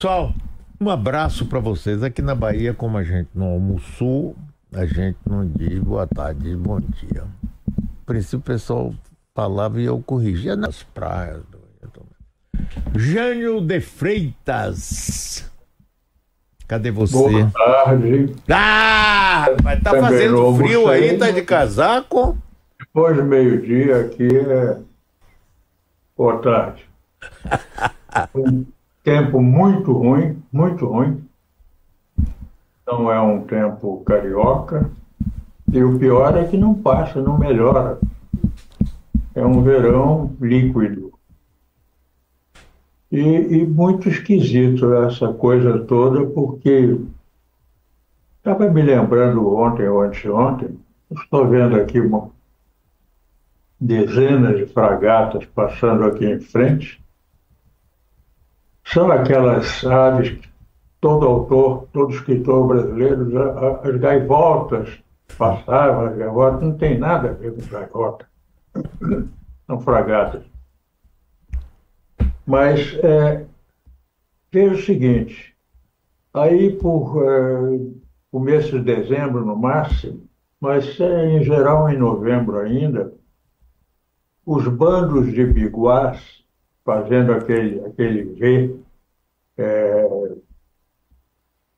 Pessoal, um abraço para vocês. Aqui na Bahia, como a gente não almoçou, a gente não diz boa tarde, diz bom dia. No princípio, o pessoal falava e eu corrigia nas praias. Jânio de Freitas. Cadê você? Boa tarde. Ah, mas tá fazendo frio aí, tá de casaco? Depois do meio-dia aqui é boa tarde. tempo muito ruim, muito ruim. Não é um tempo carioca. E o pior é que não passa, não melhora. É um verão líquido. E, e muito esquisito essa coisa toda, porque estava me lembrando ontem ou anteontem, estou vendo aqui uma, dezenas de fragatas passando aqui em frente. São aquelas aves que todo autor, todo escritor brasileiro, as gaivotas passavam, as gaivotas não tem nada a ver com gaivota. São fragatas. Mas é, veja o seguinte, aí por é, começo de dezembro no máximo, mas é, em geral em novembro ainda, os bandos de biguás, fazendo aquele, aquele V é,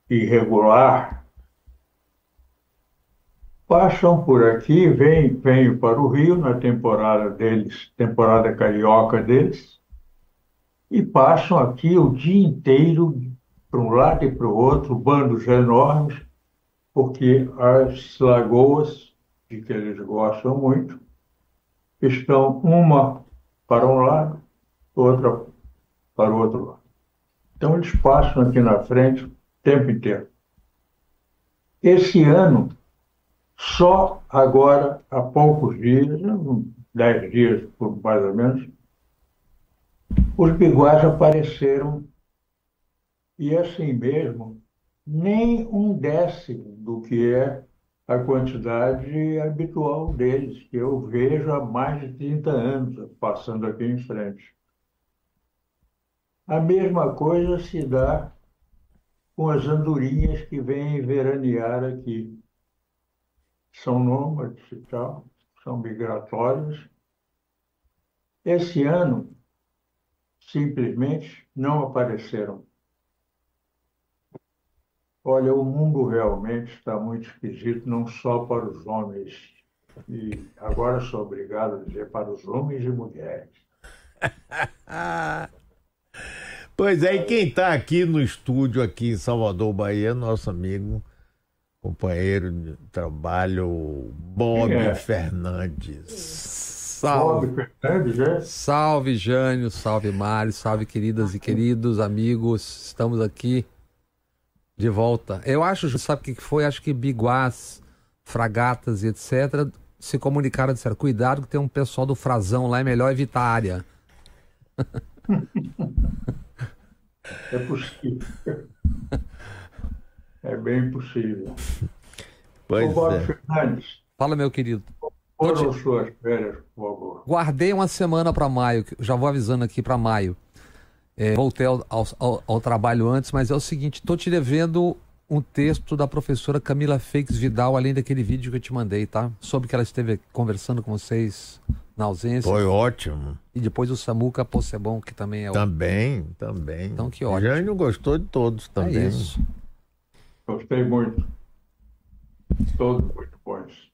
irregular, passam por aqui, vêm, vêm para o Rio na temporada deles, temporada carioca deles, e passam aqui o dia inteiro, para um lado e para o outro, bandos enormes, porque as lagoas, de que eles gostam muito, estão uma para um lado, outra para o outro lado. Então, eles passam aqui na frente o tempo inteiro. Esse ano, só agora, há poucos dias, dez dias mais ou menos, os biguás apareceram e assim mesmo, nem um décimo do que é a quantidade habitual deles, que eu vejo há mais de 30 anos passando aqui em frente. A mesma coisa se dá com as andorinhas que vêm veranear aqui. São nômades e tal, são migratórios. Esse ano, simplesmente não apareceram. Olha, o mundo realmente está muito esquisito, não só para os homens, e agora sou obrigado a dizer para os homens e mulheres. pois é, e quem está aqui no estúdio, aqui em Salvador, Bahia, nosso amigo, companheiro de trabalho, Bob é? Fernandes. Salve. Salve, salve, Jânio, salve, Mário, salve, queridas e queridos amigos. Estamos aqui de volta. Eu acho, sabe o que foi? Acho que biguás, fragatas e etc. se comunicaram, disseram, cuidado que tem um pessoal do Frazão lá, é melhor evitar a área. É possível. É bem possível. Pois Ô, é. Fernandes. Fala, meu querido. Foram suas férias, por favor. Guardei uma semana para maio, já vou avisando aqui para maio. É, voltei ao, ao, ao, trabalho antes, mas é o seguinte, estou te devendo um texto da professora Camila Feix Vidal, além daquele vídeo que eu te mandei, tá? Sobre que ela esteve conversando com vocês na ausência. Foi ótimo. E depois o Samuca Possebon, que também é o... Também, também. Então que ótimo. Jânio gostou de todos também. É isso. Gostei muito. Todos muito bons.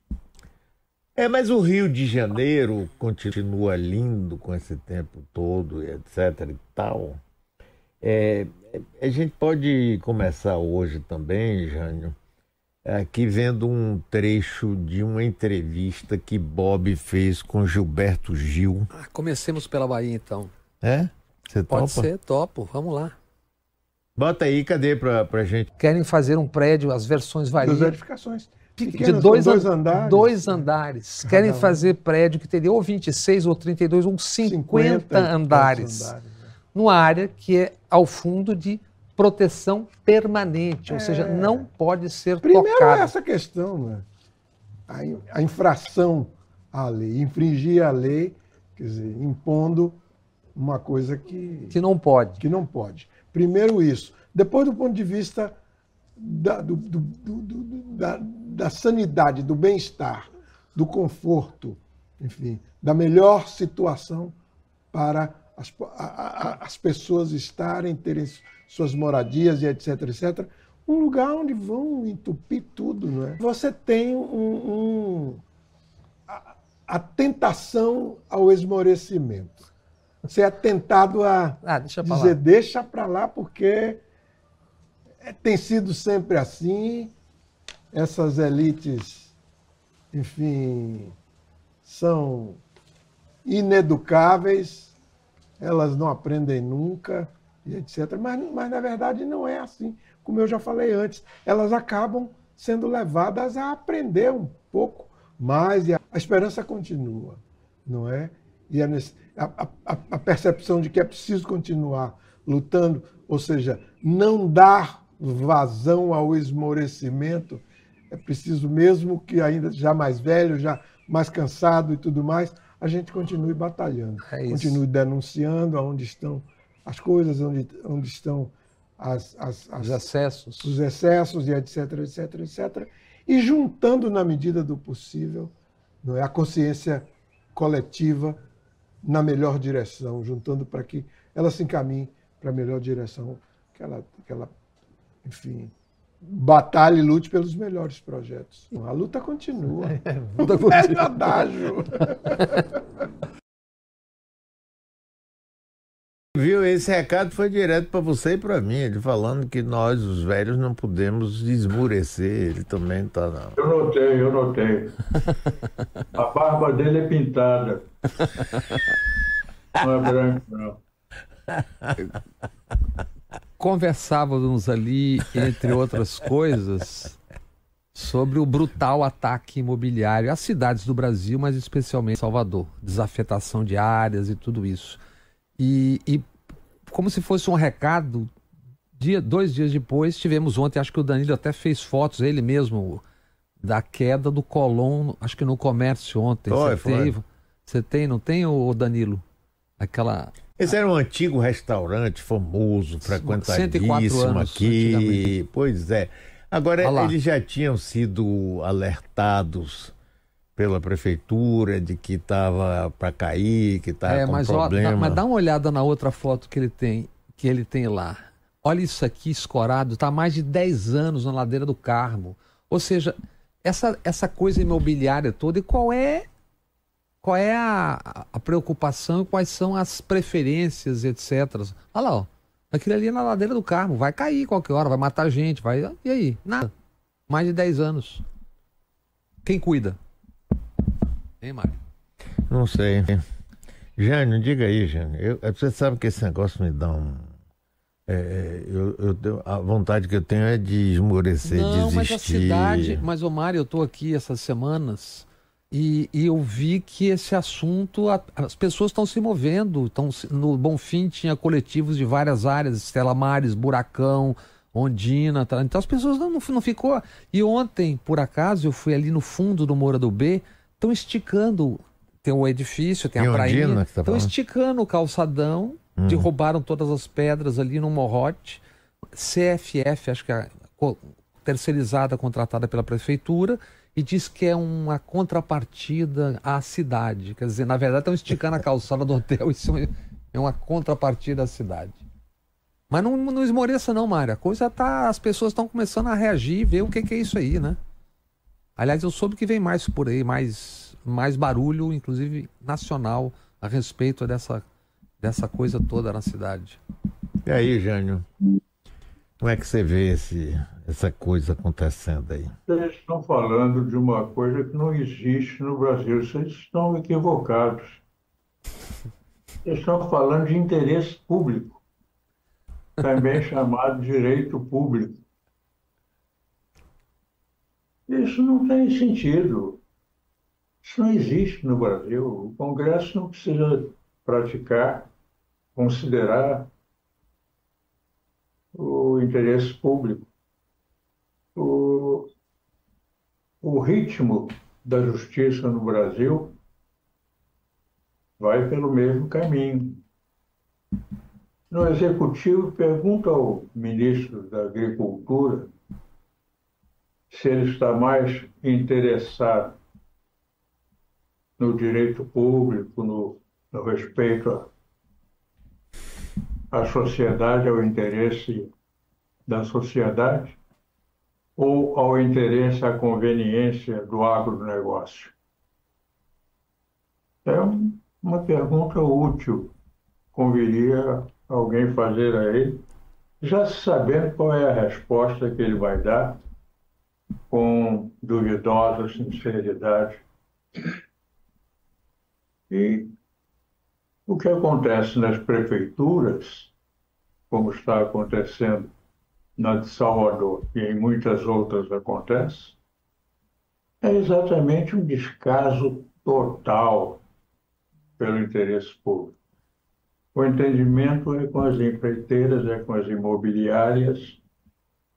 É, mas o Rio de Janeiro continua lindo com esse tempo todo, etc e tal. É, a gente pode começar hoje também, Jânio, aqui vendo um trecho de uma entrevista que Bob fez com Gilberto Gil. Ah, comecemos pela Bahia, então. É? Você Pode topa? ser, topo. Vamos lá. Bota aí, cadê pra, pra gente? Querem fazer um prédio, as versões variam. Das edificações de dois, dois, andares. Dois andares. Querem fazer prédio que teria ou 26 ou 32 ou 50, 50 andares. andares. Numa área que é ao fundo de proteção permanente, é. ou seja, é. não pode ser Primeiro tocada. Primeiro é essa questão, né? a, a infração à lei, infringir a lei, quer dizer, impondo uma coisa que que não pode. Que não pode. Primeiro isso. Depois, do ponto de vista da, do, do, do, da, da sanidade, do bem-estar, do conforto, enfim, da melhor situação para as, a, a, as pessoas estarem, terem suas moradias e etc, etc. Um lugar onde vão entupir tudo, não é? Você tem um, um a, a, tentação ao esmorecimento. Você é tentado a ah, deixa dizer, deixa para lá, porque é, tem sido sempre assim. Essas elites, enfim, são ineducáveis, elas não aprendem nunca, e etc. Mas, mas, na verdade, não é assim. Como eu já falei antes, elas acabam sendo levadas a aprender um pouco mais, e a, a esperança continua, não é? E a, a, a percepção de que é preciso continuar lutando, ou seja, não dar vazão ao esmorecimento, é preciso mesmo que ainda já mais velho, já mais cansado e tudo mais, a gente continue batalhando, é continue denunciando aonde estão as coisas, onde, onde estão as, as, as, os excessos, os excessos e etc, etc, etc, e juntando na medida do possível, não é a consciência coletiva na melhor direção, juntando para que ela se encaminhe para a melhor direção, que ela, que ela enfim, batalhe e lute pelos melhores projetos. A luta continua. É, a luta continua. É adágio. Viu? Esse recado foi direto para você e para mim, ele falando que nós, os velhos, não podemos esmurecer. Ele também tá. Não. Eu notei, eu notei. A barba dele é pintada. Não é branco, não. Conversávamos ali, entre outras coisas, sobre o brutal ataque imobiliário às cidades do Brasil, mas especialmente Salvador, desafetação de áreas e tudo isso. E, e como se fosse um recado, dia, dois dias depois, tivemos ontem, acho que o Danilo até fez fotos, ele mesmo, da queda do Colom, acho que no comércio ontem. Você. Tem, você tem, não tem, o Danilo? Aquela esse era um antigo restaurante famoso, frequentadíssimo aqui. Pois é. Agora, eles já tinham sido alertados pela prefeitura de que estava para cair, que estava é, com mas, problema. Ó, mas dá uma olhada na outra foto que ele tem, que ele tem lá. Olha isso aqui escorado, está há mais de 10 anos na ladeira do Carmo. Ou seja, essa, essa coisa imobiliária toda, e qual é qual é a, a preocupação, quais são as preferências, etc. Olha lá, ó. Aquilo ali é na ladeira do Carmo, vai cair qualquer hora, vai matar gente, vai. E aí? Nada. Mais de 10 anos. Quem cuida? Hein, Mário? Não sei. Jânio, diga aí, Jânio. Eu, é, você sabe que esse negócio me dá um. É, é eu, eu, a vontade que eu tenho é de esmorecer, Não, desistir. Mas a cidade. Mas, Mário, eu estou aqui essas semanas e, e, eu vi que esse assunto, a, as pessoas estão se movendo. Tão, no Bonfim tinha coletivos de várias áreas, Estela Mares, Buracão, Ondina. Tá, então as pessoas não, não, não ficou. E ontem, por acaso, eu fui ali no fundo do Moura do B, estão esticando. Tem o edifício, tem a praia. Estão tá esticando o calçadão, hum. derrubaram todas as pedras ali no morrote. CFF, acho que é a terceirizada contratada pela prefeitura e diz que é uma contrapartida à cidade. Quer dizer, na verdade, estão esticando a calçada do hotel, isso é uma contrapartida à cidade. Mas não, não esmoreça não, Mário. A coisa tá. As pessoas estão começando a reagir, ver o que, que, é isso aí, né? Aliás, eu soube que vem mais por aí, mais, mais barulho, inclusive nacional, a respeito dessa, dessa coisa toda na cidade. E aí, Jânio? Como é que você vê esse, essa coisa acontecendo aí? Vocês estão falando de uma coisa que não existe no Brasil. Vocês estão equivocados. Vocês estão falando de interesse público, também chamado direito público. Isso não tem sentido. Isso não existe no Brasil. O Congresso não precisa praticar, considerar o interesse público. O, o ritmo da justiça no Brasil vai pelo mesmo caminho. no Executivo pergunta ao ministro da Agricultura se ele está mais interessado no direito público, no, no respeito à sociedade, ao interesse da sociedade, ou ao interesse, à conveniência do agronegócio? É uma pergunta útil, conviria alguém fazer a ele, já sabendo qual é a resposta que ele vai dar, com duvidosa sinceridade. E o que acontece nas prefeituras, como está acontecendo na de Salvador e em muitas outras acontece, é exatamente um descaso total pelo interesse público. O entendimento é com as empreiteiras, é com as imobiliárias,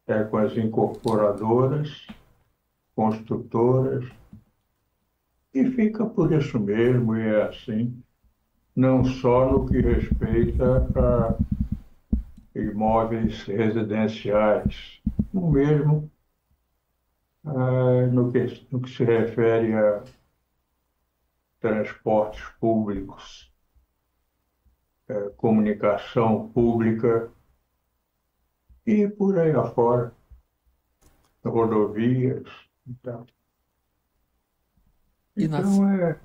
é com as incorporadoras, construtoras, e fica por isso mesmo, e é assim, não só no que respeita a imóveis residenciais, o mesmo ah, no, que, no que se refere a transportes públicos, eh, comunicação pública e por aí afora, rodovias e tal. Então é.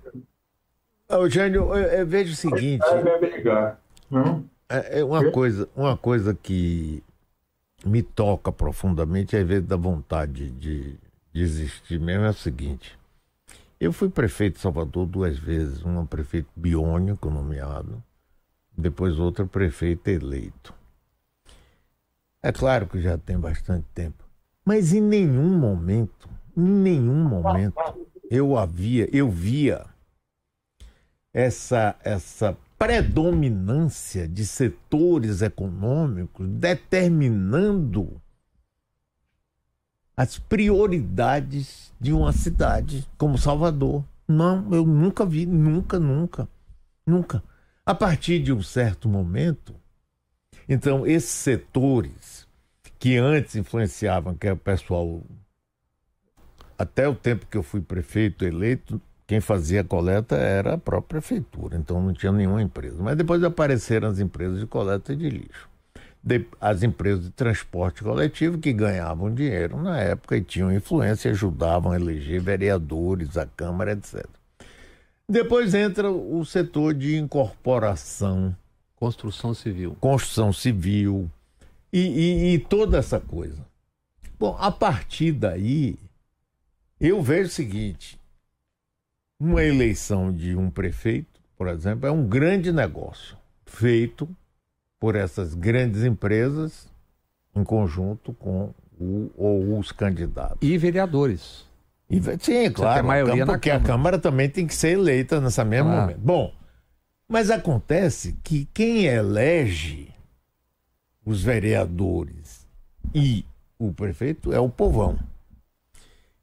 Eugênio, eu, eu vejo o seguinte. É brigar, não? É, é uma, coisa, uma coisa que me toca profundamente, às vezes dá vontade de, de existir mesmo, é o seguinte. Eu fui prefeito de Salvador duas vezes, uma prefeito biônico nomeado, depois outra prefeita eleito. É claro que já tem bastante tempo, mas em nenhum momento, em nenhum momento eu havia, eu via essa essa predominância de setores econômicos determinando as prioridades de uma cidade como Salvador. Não, eu nunca vi, nunca, nunca, nunca. A partir de um certo momento, então esses setores que antes influenciavam, que é o pessoal, até o tempo que eu fui prefeito eleito, quem fazia a coleta era a própria prefeitura, então não tinha nenhuma empresa. Mas depois apareceram as empresas de coleta de lixo. De, as empresas de transporte coletivo que ganhavam dinheiro na época e tinham influência, ajudavam a eleger vereadores, a Câmara, etc. Depois entra o setor de incorporação. Construção civil. Construção civil e, e, e toda essa coisa. Bom, a partir daí, eu vejo o seguinte: uma eleição de um prefeito, por exemplo, é um grande negócio feito por essas grandes empresas em conjunto com o, ou os candidatos. E vereadores. E, sim, claro. A maioria porque a Câmara também tem que ser eleita nessa mesma ah. momento. Bom, mas acontece que quem elege os vereadores e o prefeito é o povão.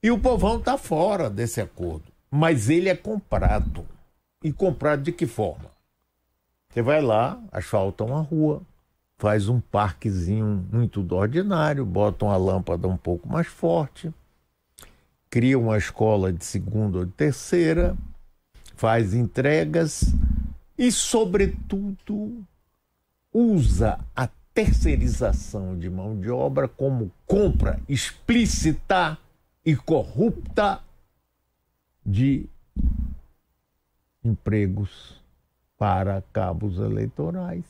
E o povão está fora desse acordo mas ele é comprado. E comprado de que forma? Você vai lá, asfalta uma rua, faz um parquezinho muito do ordinário, bota uma lâmpada um pouco mais forte, cria uma escola de segunda ou de terceira, faz entregas e, sobretudo, usa a terceirização de mão de obra como compra explícita e corrupta de empregos para cabos eleitorais.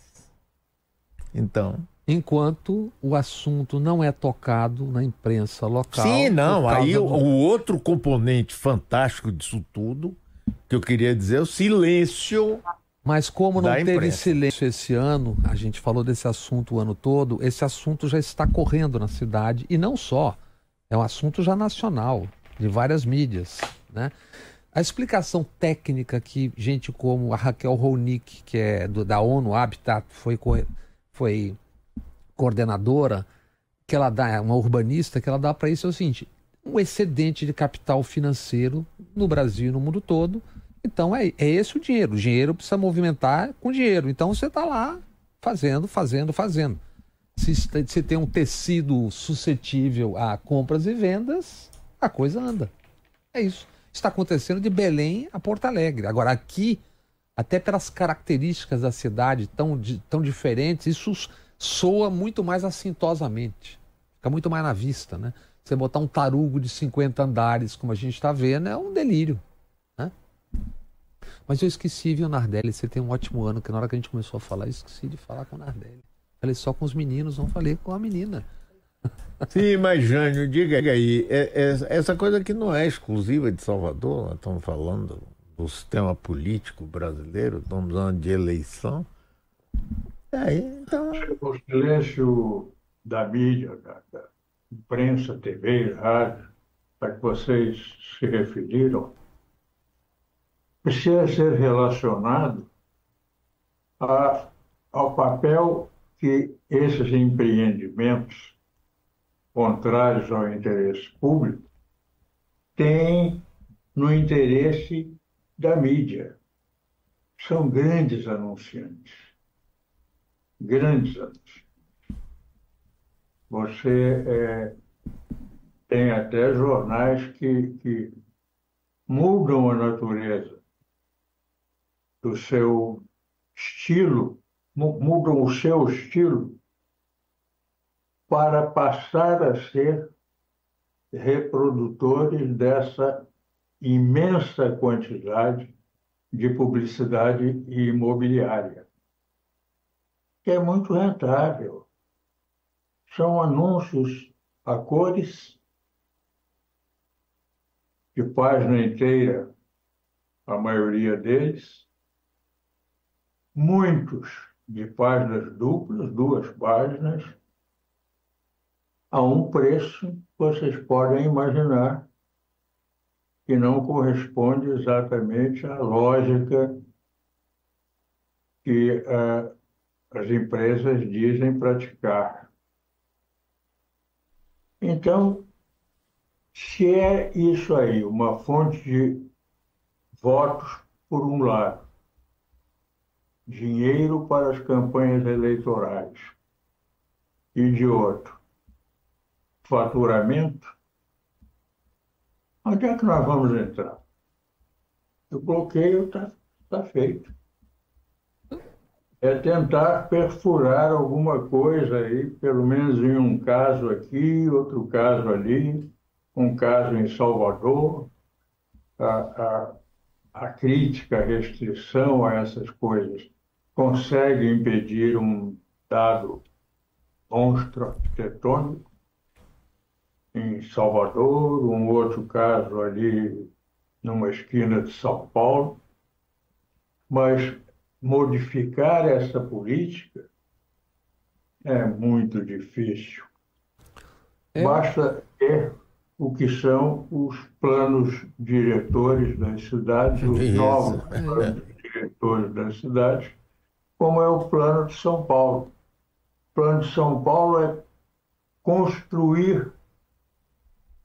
Então. Enquanto o assunto não é tocado na imprensa local. Sim, não. Aí do... o outro componente fantástico disso tudo, que eu queria dizer, é o silêncio. Mas como não teve imprensa. silêncio esse ano, a gente falou desse assunto o ano todo, esse assunto já está correndo na cidade e não só. É um assunto já nacional, de várias mídias. Né? A explicação técnica que gente como a Raquel Ronick, que é do, da ONU Habitat, foi, foi coordenadora, que ela dá, uma urbanista, que ela dá para isso é o seguinte: um excedente de capital financeiro no Brasil e no mundo todo. Então é, é esse o dinheiro. O dinheiro precisa movimentar com dinheiro. Então você está lá fazendo, fazendo, fazendo. Se, se tem um tecido suscetível a compras e vendas, a coisa anda. É isso. Está acontecendo de Belém a Porto Alegre. Agora, aqui, até pelas características da cidade tão, tão diferentes, isso soa muito mais assintosamente. Fica muito mais na vista, né? Você botar um tarugo de 50 andares, como a gente está vendo, é um delírio. Né? Mas eu esqueci, viu, Nardelli? Você tem um ótimo ano, que na hora que a gente começou a falar, eu esqueci de falar com o Nardelli. Falei só com os meninos, não falei com a menina. Sim, mas Jânio, diga aí, é, é, essa coisa que não é exclusiva de Salvador, nós estamos falando do sistema político brasileiro, estamos falando de eleição. É, então... O silêncio da mídia, da, da imprensa, TV, rádio, a que vocês se referiram, precisa ser relacionado a, ao papel que esses empreendimentos contrários ao interesse público têm no interesse da mídia. São grandes anunciantes. Grandes anunciantes. Você é, tem até jornais que, que mudam a natureza do seu estilo mudam o seu estilo para passar a ser reprodutores dessa imensa quantidade de publicidade imobiliária, que é muito rentável. São anúncios a cores, de página inteira, a maioria deles, muitos de páginas duplas, duas páginas, a um preço vocês podem imaginar que não corresponde exatamente à lógica que uh, as empresas dizem praticar. Então, se é isso aí, uma fonte de votos por um lado, dinheiro para as campanhas eleitorais. E de outro, faturamento. Onde é que nós vamos entrar? O bloqueio está tá feito. É tentar perfurar alguma coisa aí, pelo menos em um caso aqui, outro caso ali, um caso em Salvador. A, a, a crítica, a restrição a essas coisas consegue impedir um dado monstro arquitetônico em Salvador, um outro caso ali numa esquina de São Paulo, mas modificar essa política é muito difícil. É. Basta ter o que são os planos diretores das cidades, os novos planos diretores das cidades, como é o plano de São Paulo. O plano de São Paulo é construir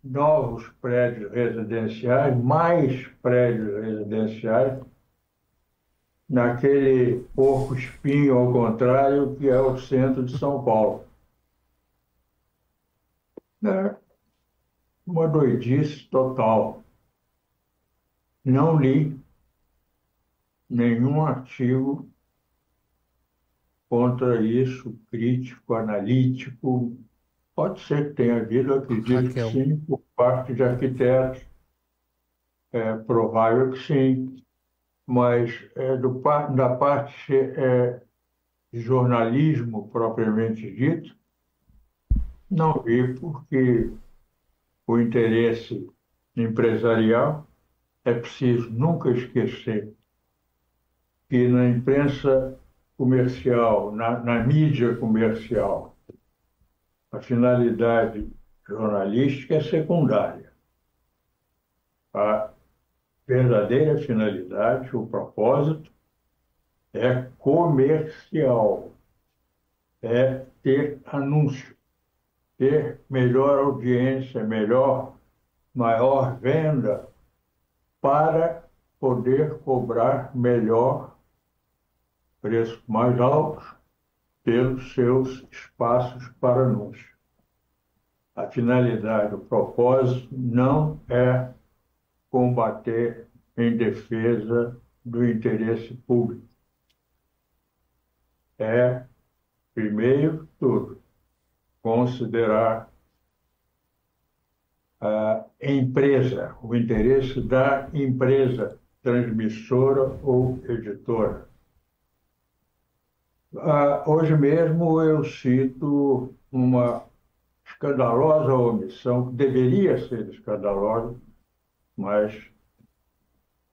novos prédios residenciais, mais prédios residenciais, naquele porco espinho ao contrário, que é o centro de São Paulo. É uma doidice total. Não li nenhum artigo contra isso, crítico, analítico. Pode ser que tenha havido, acredito Raquel. que sim, por parte de arquitetos. É provável que sim. Mas é, do, da parte é, de jornalismo propriamente dito, não vi, porque o interesse empresarial é preciso nunca esquecer que na imprensa comercial, na, na mídia comercial, a finalidade jornalística é secundária. A verdadeira finalidade, o propósito, é comercial, é ter anúncio, ter melhor audiência, melhor, maior venda, para poder cobrar melhor preços mais altos pelos seus espaços para anúncio. A finalidade, o propósito não é combater em defesa do interesse público. É, primeiro tudo, considerar a empresa, o interesse da empresa transmissora ou editora. Ah, hoje mesmo eu cito uma escandalosa omissão, que deveria ser escandalosa, mas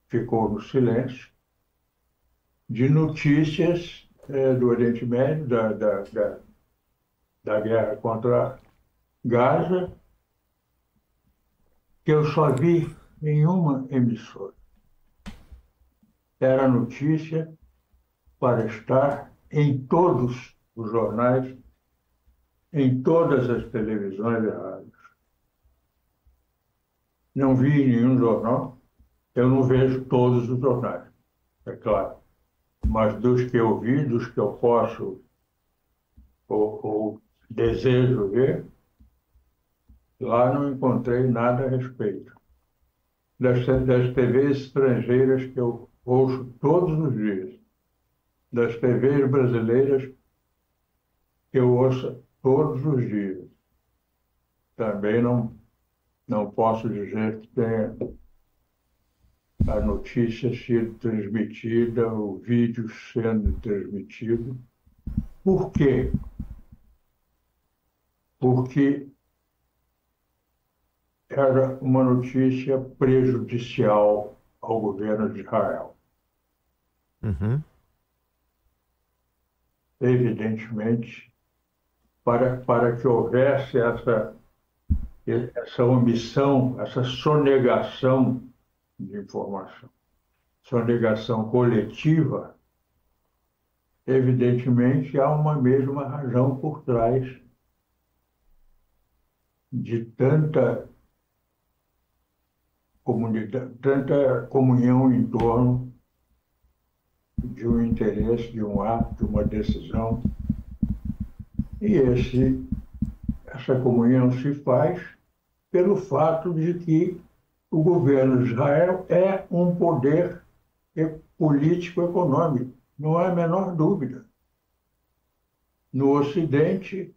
ficou no silêncio, de notícias é, do Oriente Médio, da, da, da, da guerra contra Gaza, que eu só vi em uma emissora. Era notícia para estar em todos os jornais, em todas as televisões e rádios. Não vi nenhum jornal, eu não vejo todos os jornais, é claro. Mas dos que eu vi, dos que eu posso ou, ou desejo ver, Lá não encontrei nada a respeito. Das, das TVs estrangeiras que eu ouço todos os dias, das TVs brasileiras que eu ouço todos os dias. Também não, não posso dizer que tenha a notícia sendo transmitida, o vídeo sendo transmitido. Por quê? Porque era uma notícia prejudicial ao governo de Israel. Uhum. Evidentemente, para, para que houvesse essa, essa omissão, essa sonegação de informação, sonegação coletiva, evidentemente há uma mesma razão por trás de tanta tanta comunhão em torno de um interesse, de um ato, de uma decisão. E esse, essa comunhão se faz pelo fato de que o governo de Israel é um poder político-econômico, não há a menor dúvida. No Ocidente,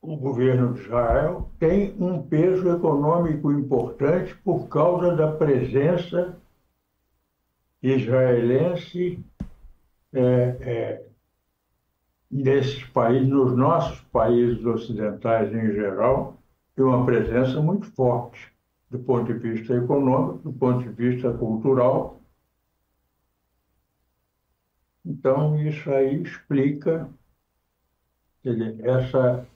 o governo de Israel tem um peso econômico importante por causa da presença israelense é, é, nesses países, nos nossos países ocidentais em geral, tem uma presença muito forte do ponto de vista econômico, do ponto de vista cultural. Então, isso aí explica dizer, essa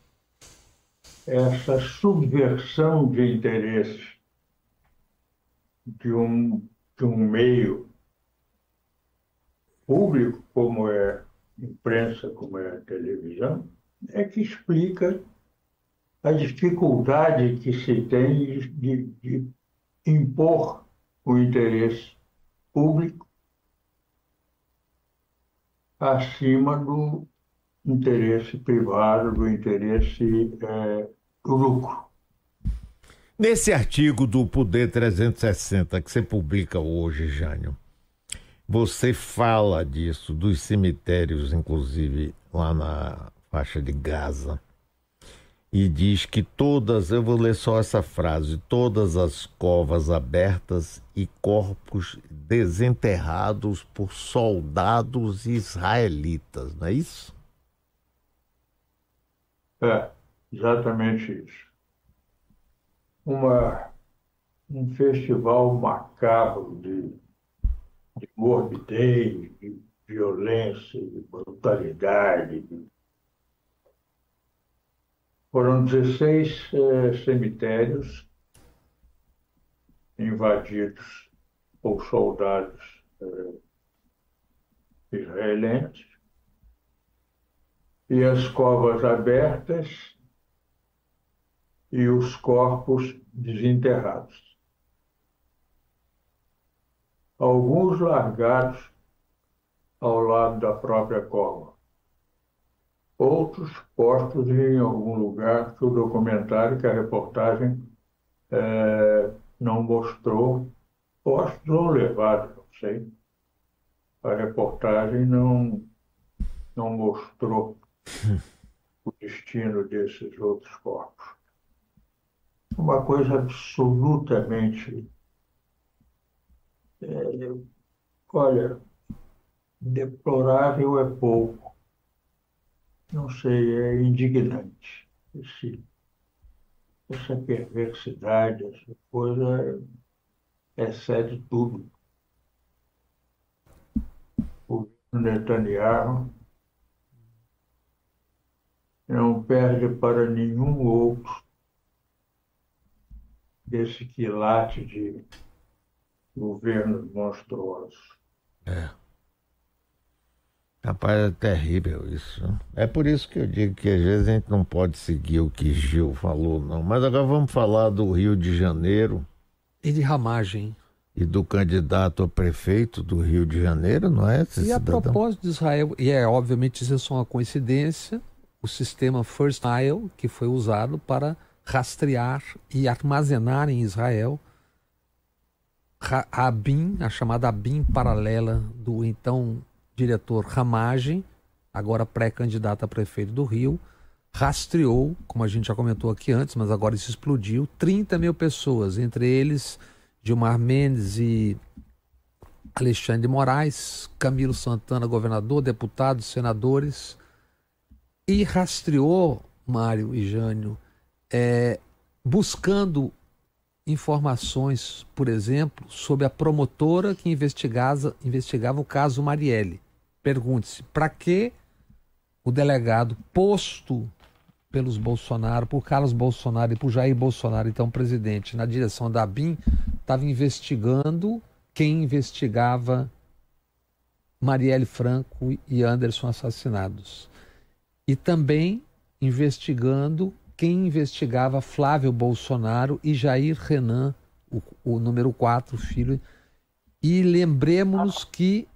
essa subversão de interesses de um, de um meio público, como é imprensa, como é televisão, é que explica a dificuldade que se tem de, de impor o interesse público acima do interesse privado, do interesse é, do lucro. Nesse artigo do Poder 360 que você publica hoje, Jânio, você fala disso, dos cemitérios, inclusive lá na faixa de Gaza, e diz que todas, eu vou ler só essa frase, todas as covas abertas e corpos desenterrados por soldados israelitas, não é isso? É, exatamente isso. Uma, um festival macabro de, de morbidez, de violência, de brutalidade. De... Foram 16 é, cemitérios invadidos por soldados é, israelenses e as covas abertas e os corpos desenterrados. Alguns largados ao lado da própria cova. Outros postos em algum lugar que o documentário, que a reportagem é, não mostrou, postos ou levados, não sei. A reportagem não, não mostrou o destino desses outros corpos. Uma coisa absolutamente. É, olha, deplorável é pouco. Não sei, é indignante. Esse, essa perversidade, essa coisa excede tudo. O Netanyahu não perde para nenhum outro desse quilate de governos monstruosos. É. Rapaz, é terrível isso. É por isso que eu digo que às vezes a gente não pode seguir o que Gil falou, não. Mas agora vamos falar do Rio de Janeiro. E de ramagem. E do candidato a prefeito do Rio de Janeiro, não é? Esse e cidadão? a propósito de Israel, e é obviamente isso é só uma coincidência, o sistema First Mile, que foi usado para rastrear e armazenar em Israel a BIM, a chamada BIM paralela do então diretor Ramage, agora pré-candidato a prefeito do Rio, rastreou, como a gente já comentou aqui antes, mas agora isso explodiu, 30 mil pessoas, entre eles Gilmar Mendes e Alexandre Moraes, Camilo Santana, governador, deputados, senadores, e rastreou, Mário e Jânio, é, buscando informações, por exemplo, sobre a promotora que investigava, investigava o caso Marielle. Pergunte-se, para que o delegado posto pelos Bolsonaro, por Carlos Bolsonaro e por Jair Bolsonaro, então presidente, na direção da BIM, estava investigando quem investigava Marielle Franco e Anderson assassinados e também investigando quem investigava Flávio Bolsonaro e Jair Renan, o, o número 4, filho. E lembremos que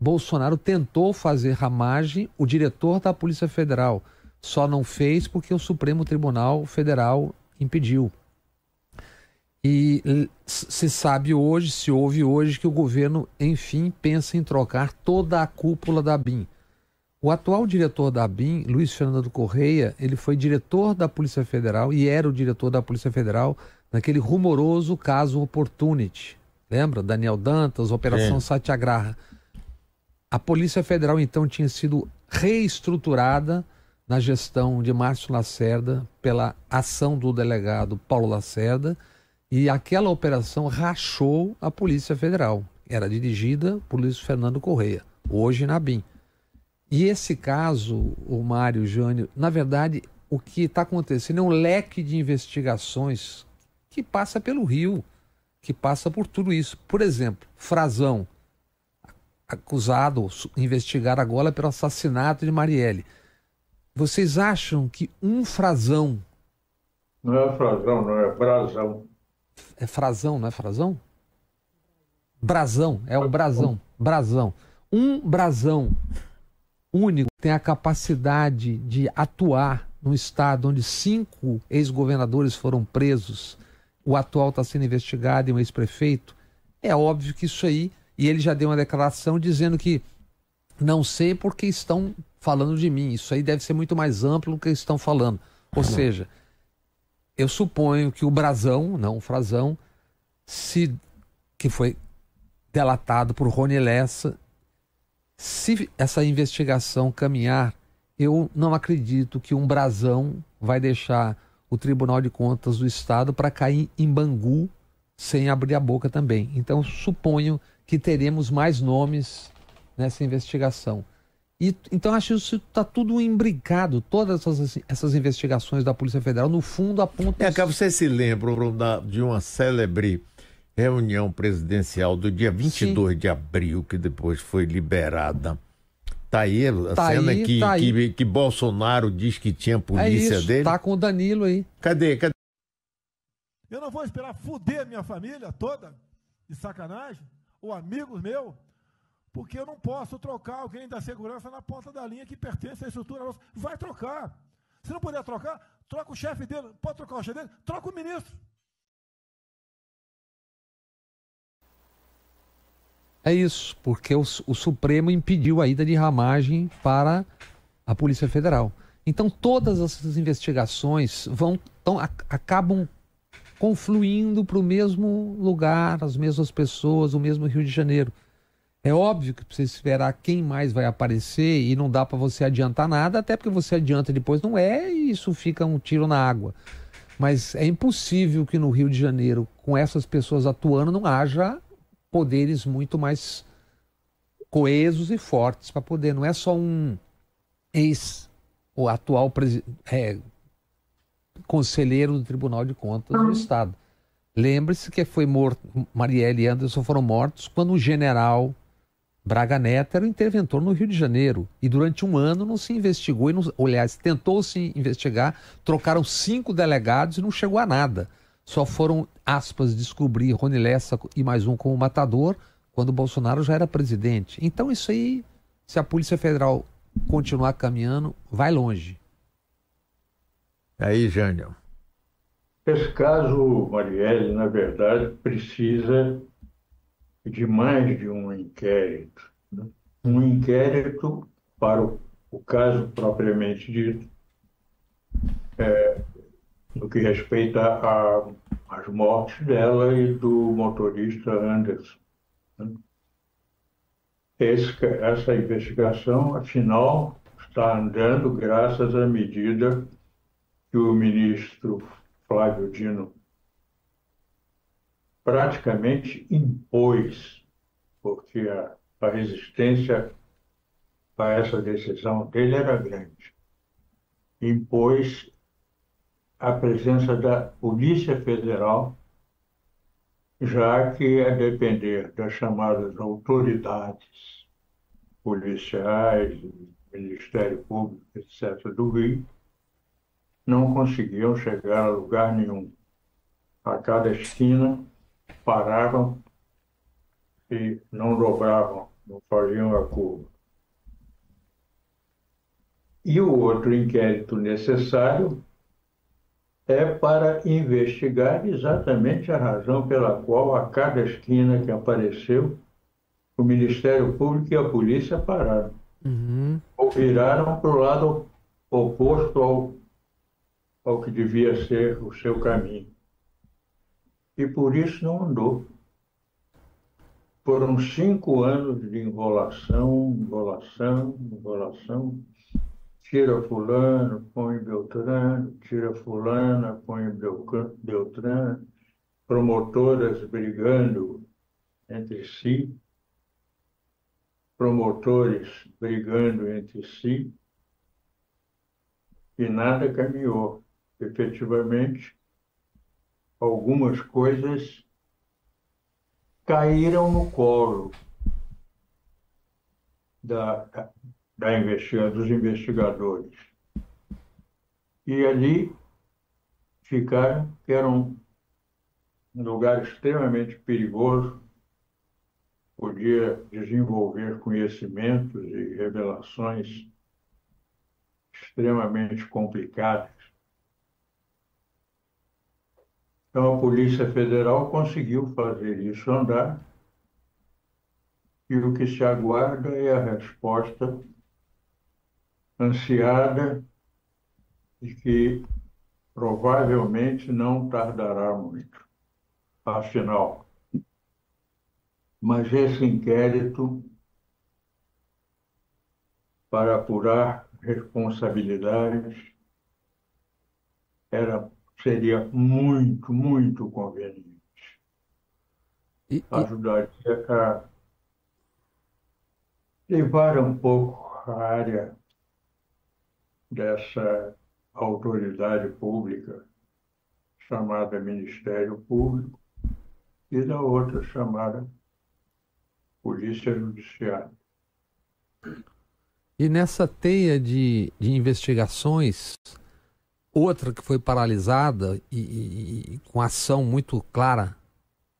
Bolsonaro tentou fazer ramagem, o diretor da Polícia Federal só não fez porque o Supremo Tribunal Federal impediu. E se sabe hoje, se ouve hoje, que o governo, enfim, pensa em trocar toda a cúpula da BIM. O atual diretor da ABIN, Luiz Fernando Correia, ele foi diretor da Polícia Federal e era o diretor da Polícia Federal naquele rumoroso caso Opportunity. Lembra? Daniel Dantas, Operação é. Satyagraha. A Polícia Federal então tinha sido reestruturada na gestão de Márcio Lacerda pela ação do delegado Paulo Lacerda e aquela operação rachou a Polícia Federal. Era dirigida por Luiz Fernando Correia, hoje na BIM. E esse caso, o Mário Jânio, na verdade, o que está acontecendo é um leque de investigações que passa pelo Rio, que passa por tudo isso. Por exemplo, Frazão, acusado, investigar agora pelo assassinato de Marielle. Vocês acham que um Frazão. Não é Frazão, não é Brazão. É Frazão, não é Frazão? Brasão, é o Brasão. Brasão. Um Brasão único tem a capacidade de atuar num estado onde cinco ex-governadores foram presos, o atual está sendo investigado e um ex-prefeito, é óbvio que isso aí. E ele já deu uma declaração dizendo que não sei porque estão falando de mim. Isso aí deve ser muito mais amplo do que estão falando. Ou uhum. seja, eu suponho que o Brasão, não o Frazão, se que foi delatado por Rony Lessa, se essa investigação caminhar, eu não acredito que um brasão vai deixar o Tribunal de Contas do Estado para cair em Bangu sem abrir a boca também. Então, suponho que teremos mais nomes nessa investigação. E, então, acho que isso está tudo imbricado, todas essas, essas, investigações da Polícia Federal, no fundo, apontam. É que você se lembra da, de uma célebre reunião presidencial do dia 22 Sim. de abril, que depois foi liberada. Tá aí a tá cena aí, que, tá que, que, Bolsonaro diz que tinha polícia é isso, dele. Tá com o Danilo aí. Cadê? Cadê? Eu não vou esperar fuder minha família toda de sacanagem, ou amigos meus, porque eu não posso trocar alguém da segurança na ponta da linha que pertence à estrutura nossa. Vai trocar. Se não puder trocar, troca o chefe dele. Pode trocar o chefe dele? Troca o ministro. É isso, porque o, o, Supremo impediu a ida de ramagem para a Polícia Federal. Então todas essas investigações vão tão, acabam confluindo para o mesmo lugar, as mesmas pessoas, o mesmo Rio de Janeiro. É óbvio que precisa esperar quem mais vai aparecer e não dá para você adiantar nada, até porque você adianta depois não é e isso fica um tiro na água. Mas é impossível que no Rio de Janeiro, com essas pessoas atuando, não haja poderes muito mais coesos e fortes para poder. Não é só um ex, o atual é, conselheiro do Tribunal de Contas do Estado. Lembre-se que foi morto, Marielle e Anderson foram mortos quando o general Braga Neto era o interventor no Rio de Janeiro. E durante um ano não se investigou, e não, aliás, tentou-se investigar, trocaram cinco delegados e não chegou a nada. Só foram, aspas, descobrir Rony Lessa e mais um como matador quando o Bolsonaro já era presidente. Então isso aí, se a Polícia Federal continuar caminhando, vai longe. Aí, Jânio. Esse caso, Marielle, na verdade, precisa de mais de um inquérito. Né? Um inquérito para o, o caso propriamente dito, é, no que respeita às mortes dela e do motorista Anderson. Né? Esse, essa investigação, afinal, está andando graças à medida que o ministro Flávio Dino praticamente impôs, porque a, a resistência a essa decisão dele era grande. Impôs a presença da Polícia Federal, já que a depender das chamadas autoridades policiais, Ministério Público, etc., do Rio, não conseguiam chegar a lugar nenhum. A cada esquina paravam e não dobravam, não faziam a curva. E o outro inquérito necessário é para investigar exatamente a razão pela qual a cada esquina que apareceu, o Ministério Público e a polícia pararam. Uhum. Ou viraram para o lado oposto ao, ao que devia ser o seu caminho e por isso não andou. Foram cinco anos de enrolação, enrolação, enrolação. Tira fulano, põe Beltrano, tira fulana, põe Beltrano, promotoras brigando entre si, promotores brigando entre si, e nada caminhou. Efetivamente, algumas coisas caíram no colo da, da dos investigadores. E ali ficaram, que era um lugar extremamente perigoso, podia desenvolver conhecimentos e revelações extremamente complicadas. Então, a Polícia Federal conseguiu fazer isso andar, e o que se aguarda é a resposta ansiada e que provavelmente não tardará muito. Afinal, mas esse inquérito para apurar responsabilidades era seria muito, muito conveniente. E, e... Ajudaria a levar um pouco a área dessa autoridade pública chamada Ministério Público e da outra chamada Polícia Judiciária. E nessa teia de, de investigações, Outra que foi paralisada e, e, e com ação muito clara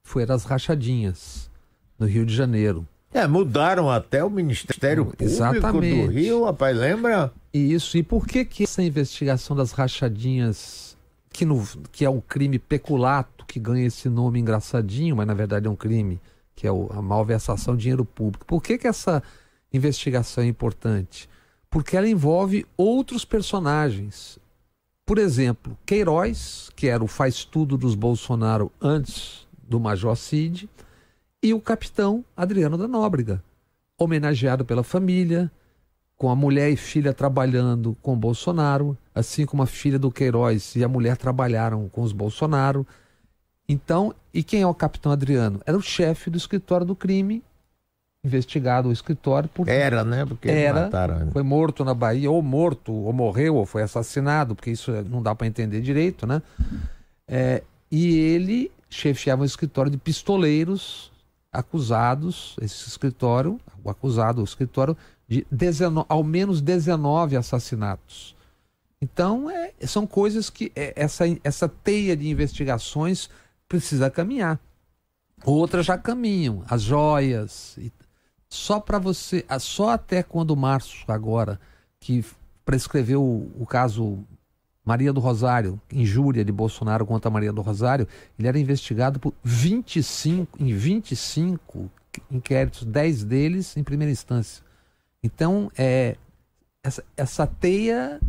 foi das rachadinhas no Rio de Janeiro. É, mudaram até o Ministério Público Exatamente. do Rio, rapaz, lembra? Isso, e por que que essa investigação das rachadinhas, que, no, que é um crime peculato, que ganha esse nome engraçadinho, mas na verdade é um crime, que é o, a malversação de dinheiro público, por que que essa investigação é importante? Porque ela envolve outros personagens. Por exemplo, Queiroz, que era o faz-tudo dos Bolsonaro antes do Major Cid, e o capitão Adriano da Nóbrega, homenageado pela família, com a mulher e filha trabalhando com Bolsonaro, assim como a filha do Queiroz e a mulher trabalharam com os Bolsonaro. Então, e quem é o capitão Adriano? Era o chefe do escritório do crime, investigado o escritório por era, né? Porque era, mataram. foi morto na Bahia, ou morto, ou morreu, ou foi assassinado, porque isso não dá para entender direito, né? É, e ele chefiava um escritório de pistoleiros acusados, esse escritório, o acusado, o escritório, de 19, ao menos 19 assassinatos. Então, é, são coisas que é, essa, essa teia de investigações precisa caminhar. Outras já caminham, as joias. só para você, só até quando Março, agora, que prescreveu o, o caso Maria do Rosário, injúria de Bolsonaro contra Maria do Rosário, ele era investigado por 25, em 25 inquéritos, 10 deles em primeira instância. Então, é, essa, essa teia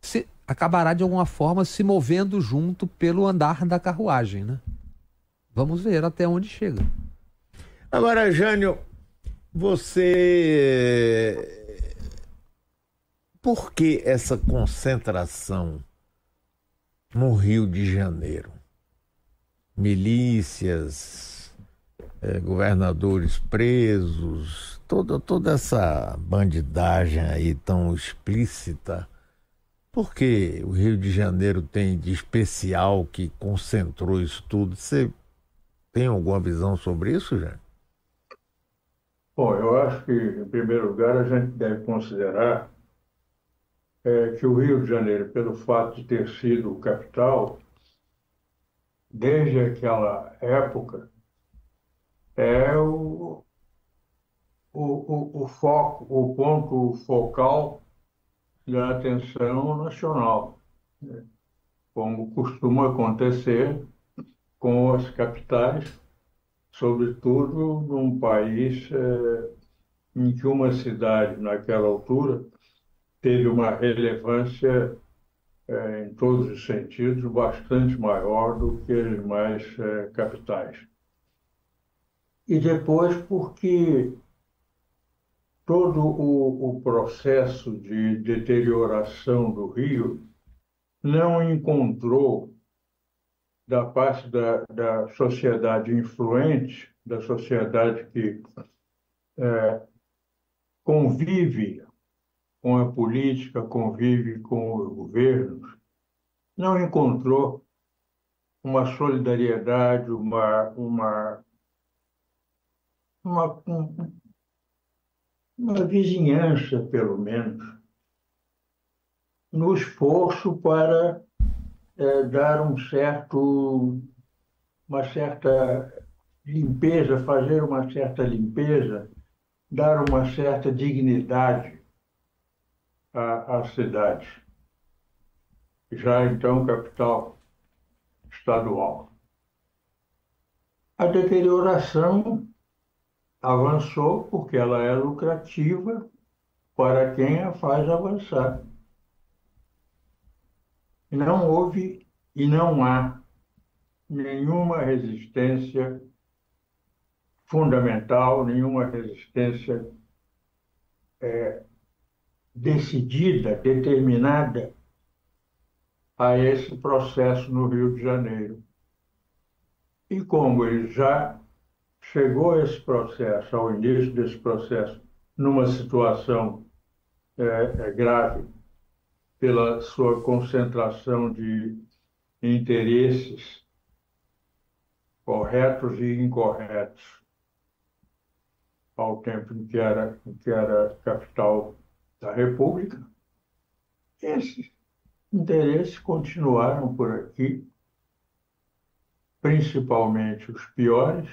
se, acabará de alguma forma se movendo junto pelo andar da carruagem, né? Vamos ver até onde chega. Agora, Jânio, você por que essa concentração no Rio de Janeiro? Milícias, eh, governadores presos, toda, toda essa bandidagem aí tão explícita. Por que o Rio de Janeiro tem de especial que concentrou isso tudo? Você tem alguma visão sobre isso, já? Bom, eu acho que, em primeiro lugar, a gente deve considerar é, que o Rio de Janeiro, pelo fato de ter sido capital, desde aquela época, é o, o, o, o foco, o ponto focal da atenção nacional, né? como costuma acontecer com as capitais, sobretudo num país é, em que uma cidade, naquela altura, teve uma relevância é, em todos os sentidos bastante maior do que as demais é, capitais. E depois porque todo o, o processo de deterioração do Rio não encontrou da parte da, da sociedade influente, da sociedade que é, convive com a política, convive com os governos, não encontrou uma solidariedade, uma, uma, uma, uma vizinhança, pelo menos, no esforço para é, dar um certo, uma certa limpeza, fazer uma certa limpeza, dar uma certa dignidade à, à cidade, já então capital estadual. A deterioração avançou porque ela é lucrativa para quem a faz avançar. Não houve e não há nenhuma resistência fundamental, nenhuma resistência é, decidida, determinada a esse processo no Rio de Janeiro. E como ele já chegou esse processo, ao início desse processo, numa situação é, é, grave, pela sua concentração de interesses corretos e incorretos, ao tempo em que era, em que era capital da República, esses interesses continuaram por aqui, principalmente os piores,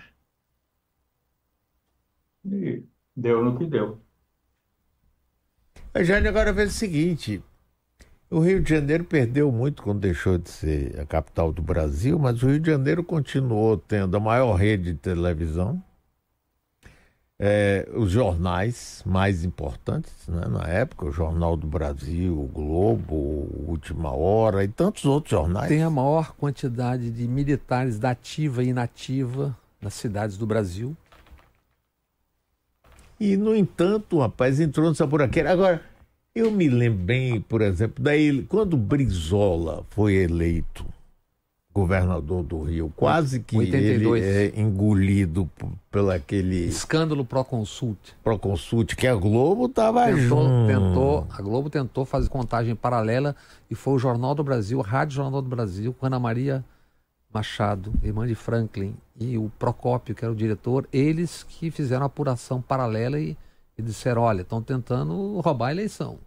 E deu no que deu. Jane agora vê o seguinte: o Rio de Janeiro perdeu muito quando deixou de ser a capital do Brasil, mas o Rio de Janeiro continuou tendo a maior rede de televisão, é, os jornais mais importantes né, na época, o Jornal do Brasil, o Globo, o Última Hora e tantos outros jornais. Tem a maior quantidade de militares da ativa e inativa nas cidades do Brasil. E, no entanto, rapaz, entrou no Sapuraqueira. Agora, eu me lembro bem, por exemplo, daí, quando Brizola foi eleito governador do Rio, quase que 82. ele é engolido pelo aquele escândalo Proconsult. Proconsult que a Globo estava junto. Tentou, a Globo tentou fazer contagem paralela e foi o Jornal do Brasil, a Rádio Jornal do Brasil, com Ana Maria Machado, irmã de Franklin, e o Procópio, que era o diretor, eles que fizeram a apuração paralela e, e disseram, olha, estão tentando roubar a eleição.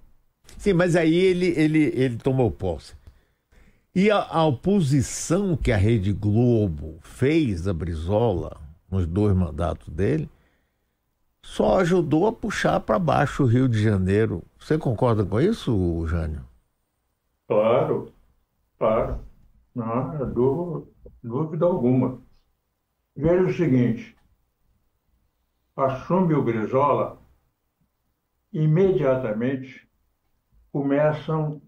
Sim, mas aí ele, ele, ele tomou posse. E a, a oposição que a Rede Globo fez a Brizola, nos dois mandatos dele, só ajudou a puxar para baixo o Rio de Janeiro. Você concorda com isso, Jânio? Claro, claro. Não há dúvida alguma. Veja o seguinte: assume o Brizola, imediatamente começam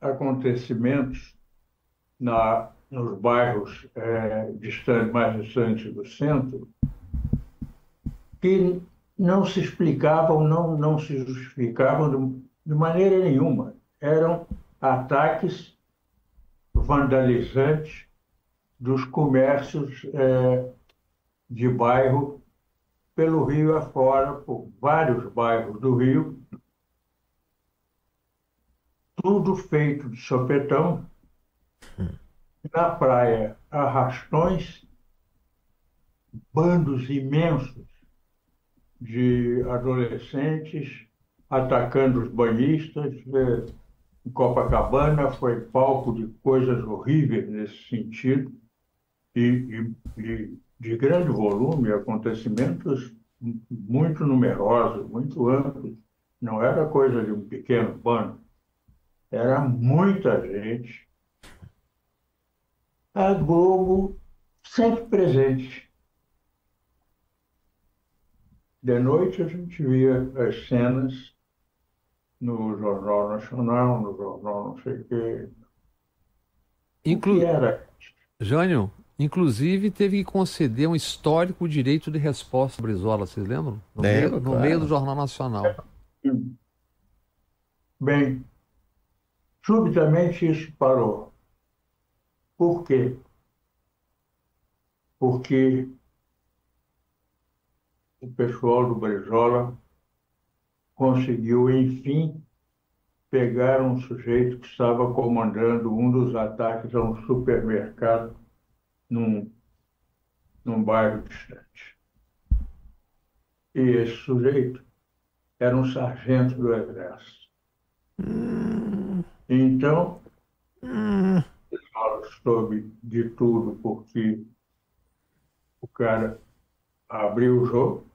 acontecimentos na, nos bairros é, distantes, mais distantes do centro que não se explicavam, não, não se justificavam de, de maneira nenhuma. Eram ataques vandalizantes dos comércios é, de bairro pelo Rio afora, por vários bairros do Rio, tudo feito de sopetão, na praia, arrastões, bandos imensos de adolescentes atacando os banhistas. É, Copacabana. Foi palco de coisas horríveis nesse sentido e, e, de grande volume, acontecimentos muito numerosos, muito amplos. Não era coisa de um pequeno bando, era muita gente. A Globo sempre presente. De noite a gente via as cenas no Jornal Nacional, no Jornal não sei o quê. Inclu... O que era? Jânio, inclusive teve que conceder um histórico direito de resposta Brizola, vocês lembram? No, meio, no claro. meio do Jornal Nacional. Bem, subitamente isso parou. Por quê? Porque o pessoal do Brizola conseguiu, enfim, pegar um sujeito que estava comandando um dos ataques a um supermercado num, num bairro distante. E esse sujeito era um sargento do Exército. Hum. Então, hum. soube de tudo porque o cara abriu o jogo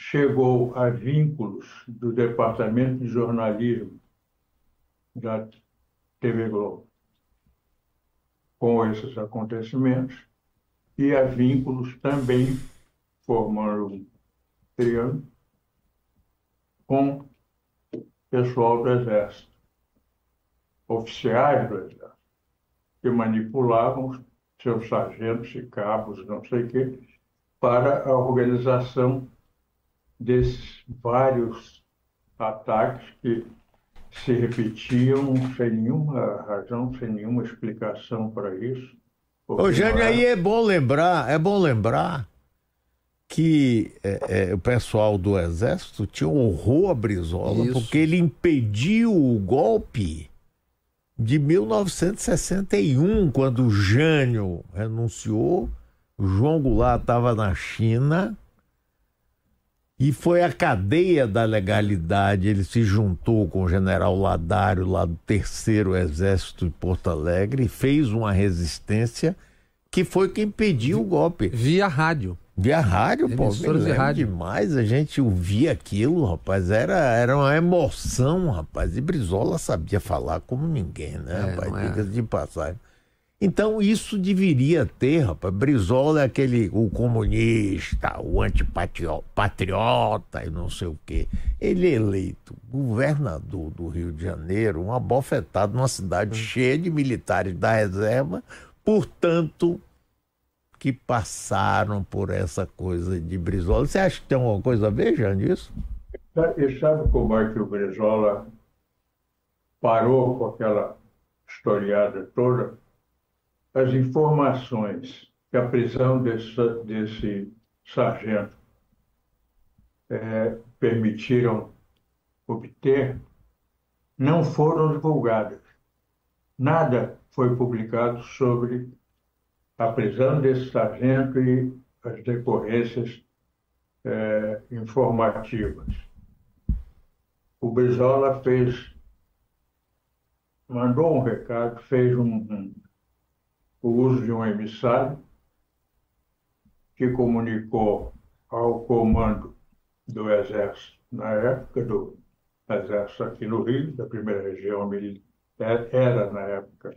chegou a vínculos do Departamento de Jornalismo da TV Globo com esses acontecimentos e a vínculos também formando um triângulo com pessoal do Exército, oficiais do Exército, que manipulavam seus sargentos e cabos, não sei o quê, para a organização desses vários ataques que se repetiam sem nenhuma razão, sem nenhuma explicação para isso. Ô, Jânio, aí é bom lembrar, é bom lembrar que é, é, o pessoal do Exército tinha um horror a Brizola, isso. porque ele impediu o golpe de 1961, quando o Jânio renunciou, o João Goulart estava na China e foi a cadeia da legalidade. Ele se juntou com o general Ladário, lá do Terceiro Exército de Porto Alegre, e fez uma resistência que foi quem pediu o golpe. Via rádio. Via rádio, pô, de rádio. demais. A gente ouvia aquilo, rapaz. Era, era uma emoção, rapaz. E Brizola sabia falar como ninguém, né, é, rapaz? É. Diga de passagem. Então isso deveria ter, rapaz. Brizola é aquele, o comunista, o antipatriota e não sei o quê. Ele é eleito governador do Rio de Janeiro, um abofetado numa cidade hum. cheia de militares da reserva, portanto, que passaram por essa coisa de Brizola. Você acha que tem alguma coisa a ver, Jean, disso? E sabe como é que o Brizola parou com aquela historiada toda? As informações que a prisão desse, desse sargento é, permitiram obter não foram divulgadas. Nada foi publicado sobre a prisão desse sargento e as decorrências é, informativas. O Brizola fez, mandou um recado, fez um, um o uso de um emissário que comunicou ao comando do Exército, na época do Exército aqui no Rio, da primeira região militar, era na época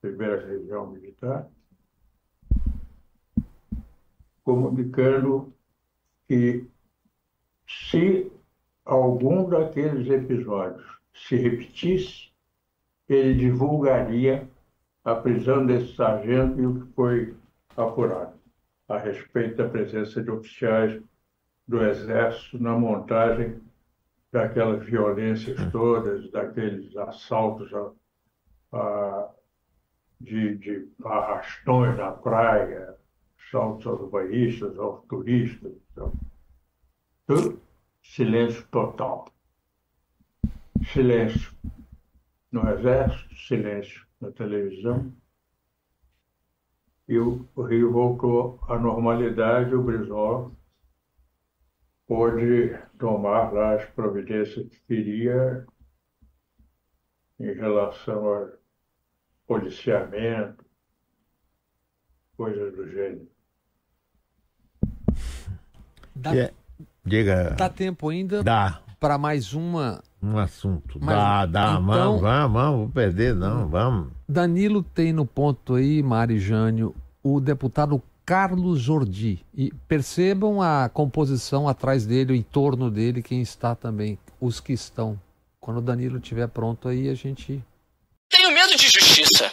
primeira região militar, comunicando que se algum daqueles episódios se repetisse, ele divulgaria a prisão desse sargento e o que foi apurado a respeito da presença de oficiais do Exército na montagem daquelas violências todas, daqueles assaltos a, a, de, de arrastões na praia, assaltos aos banhistas, aos turistas. Então, tudo silêncio total. Silêncio no Exército, silêncio na televisão. E o Rio voltou à normalidade, o Brizola pôde tomar lá as providências que queria em relação ao policiamento, coisas do gênero. Dá, yeah. Diga. Dá tempo ainda? Dá. Para mais uma um assunto. Mas, dá, dá, então, vamos, vamos, vamos, vou perder, não, vamos. Danilo tem no ponto aí, Mari Jânio, o deputado Carlos Jordi. E percebam a composição atrás dele, em torno dele, quem está também, os que estão. Quando o Danilo estiver pronto aí, a gente. Tenho medo de justiça.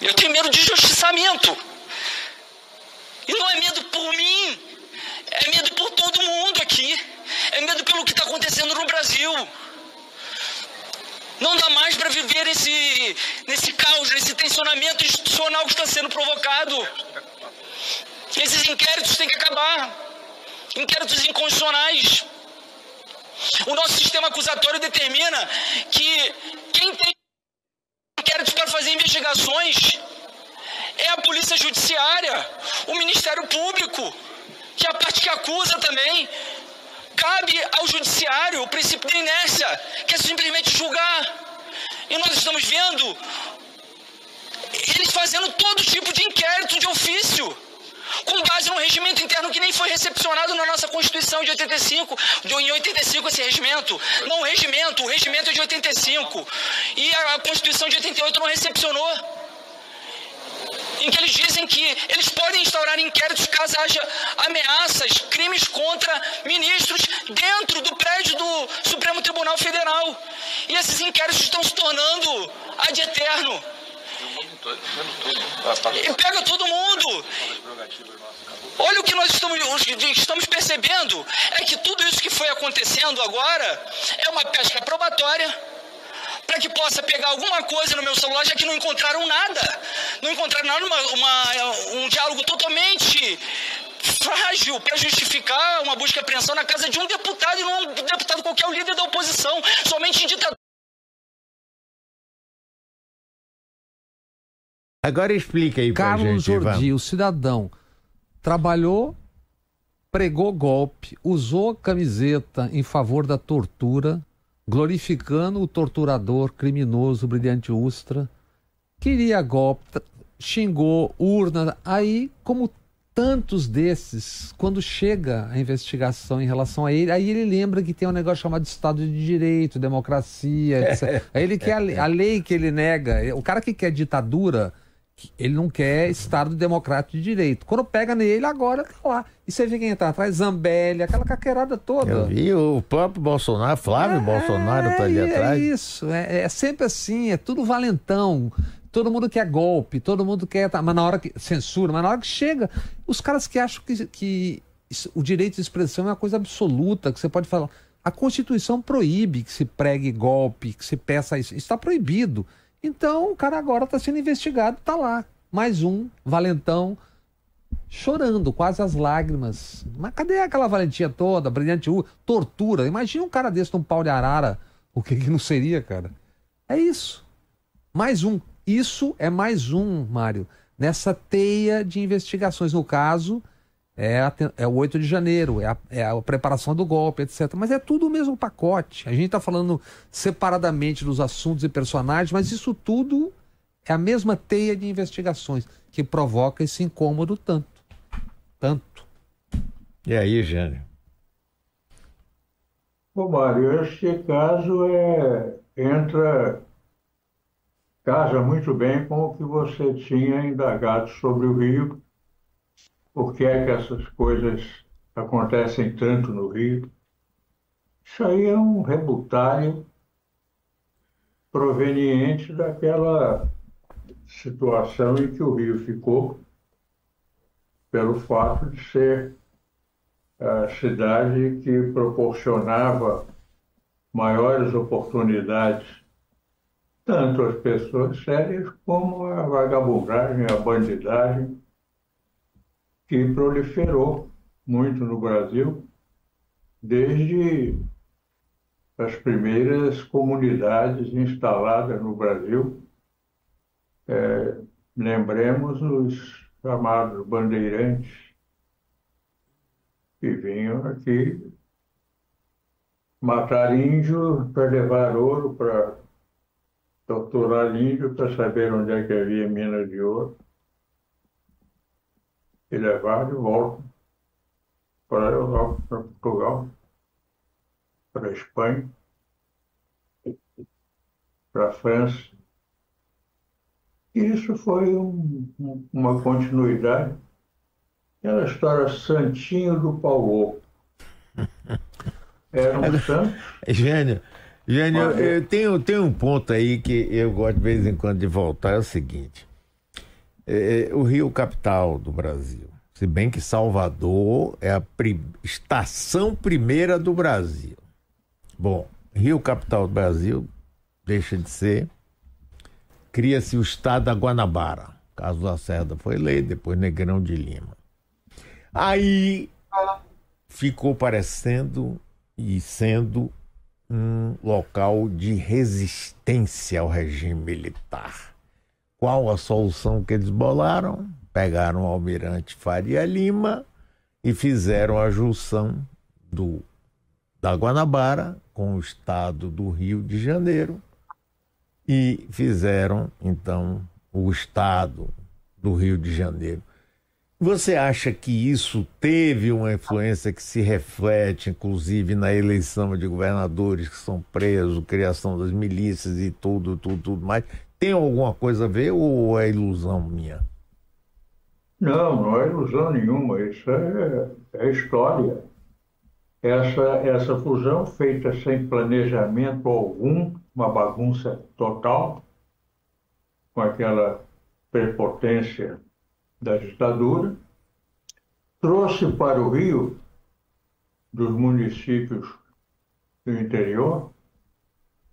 Eu tenho medo de justiçamento. E não é medo por mim, é medo por todo mundo aqui. É medo pelo que está acontecendo no Brasil. Não dá mais para viver nesse, nesse caos, nesse tensionamento institucional que está sendo provocado. Esses inquéritos têm que acabar. Inquéritos inconstitucionais. O nosso sistema acusatório determina que quem tem inquéritos para fazer investigações é a Polícia Judiciária, o Ministério Público, que é a parte que acusa também. Cabe ao judiciário o princípio da inércia, que é simplesmente julgar. E nós estamos vendo eles fazendo todo tipo de inquérito de ofício, com base num regimento interno que nem foi recepcionado na nossa Constituição de 85, de, em 85 esse regimento. Não o regimento, o regimento é de 85. E a Constituição de 88 não recepcionou em que eles dizem que eles podem instaurar inquéritos caso haja ameaças, crimes contra ministros dentro do prédio do Supremo Tribunal Federal. E esses inquéritos estão se tornando ad eterno. E pega todo mundo. Olha o que nós estamos, estamos percebendo: é que tudo isso que foi acontecendo agora é uma pesca probatória para que possa pegar alguma coisa no meu celular, já que não encontraram nada. Não encontraram nada, uma, uma, um diálogo totalmente frágil para justificar uma busca e apreensão na casa de um deputado e não um deputado qualquer, o líder da oposição, somente em ditadura. Agora explica aí pra Carlos gente, Jordi, o cidadão, trabalhou, pregou golpe, usou camiseta em favor da tortura, glorificando o torturador criminoso Brilhante Ustra, queria golpe, xingou urna, aí como tantos desses, quando chega a investigação em relação a ele, aí ele lembra que tem um negócio chamado Estado de Direito, democracia, etc. aí ele quer a, a lei que ele nega. O cara que quer ditadura ele não quer Estado democrático de direito. Quando pega nele, agora tá lá. E você vê quem tá atrás, Zambelli, aquela caquerada toda. Eu vi o próprio Bolsonaro, Flávio é, Bolsonaro tá ali é atrás. É isso, é, é, sempre assim, é tudo valentão. Todo mundo quer golpe, todo mundo quer. Mas na hora que. Censura, mas na hora que chega, os caras que acham que, que o direito de expressão é uma coisa absoluta, que você pode falar. A Constituição proíbe que se pregue golpe, que se peça isso. Isso está proibido. Então o cara agora está sendo investigado, está lá. Mais um, valentão, chorando, quase as lágrimas. Mas cadê aquela valentia toda, brilhante tortura? Imagina um cara desse num pau de arara. O que, que não seria, cara? É isso. Mais um. Isso é mais um, Mário, nessa teia de investigações. No caso, é, a, é o 8 de janeiro, é a, é a, preparação do golpe, etc. Mas é tudo o mesmo pacote. A gente está falando separadamente dos assuntos e personagens, mas isso tudo é a mesma teia de investigações que provoca esse incômodo tanto. Tanto. E aí, Jânio? Ô, Mário, este caso é, entra, casa muito bem com o que você tinha indagado sobre o Rio por que é que essas coisas acontecem tanto no Rio. Isso aí é um rebutário proveniente daquela situação em que o Rio ficou pelo fato de ser a cidade que proporcionava maiores oportunidades tanto às pessoas sérias como à vagabundagem, à bandidagem que proliferou muito no Brasil desde as primeiras comunidades instaladas no Brasil. É, lembremos os chamados bandeirantes que vinham aqui matar índio para levar ouro, para torturar índio para saber onde é que havia mina de ouro e levar de volta para a Europa, para Portugal, para a Espanha, para a França. E isso foi um, uma continuidade. Aquela história Santinho do Paulo. Era um santo. Gênio. Gênio, eu tenho, tenho um ponto aí que eu gosto de vez em quando de voltar, é o seguinte. É, é, o Rio capital do Brasil. Se bem que Salvador é a pri estação primeira do Brasil. Bom, Rio capital do Brasil deixa de ser. Cria-se o estado da Guanabara. Caso da Serra foi lei, depois Negrão de Lima. Aí ficou parecendo e sendo um local de resistência ao regime militar. Qual a solução que eles bolaram? Pegaram o almirante Faria Lima e fizeram a junção do, da Guanabara com o estado do Rio de Janeiro e fizeram, então, o estado do Rio de Janeiro. Você acha que isso teve uma influência que se reflete, inclusive, na eleição de governadores que são presos, criação das milícias e tudo, tudo, tudo mais? Tem alguma coisa a ver ou é ilusão minha? Não, não é ilusão nenhuma. Isso é, é história. Essa, essa fusão feita sem planejamento algum, uma bagunça total, com aquela prepotência da ditadura, trouxe para o Rio, dos municípios do interior,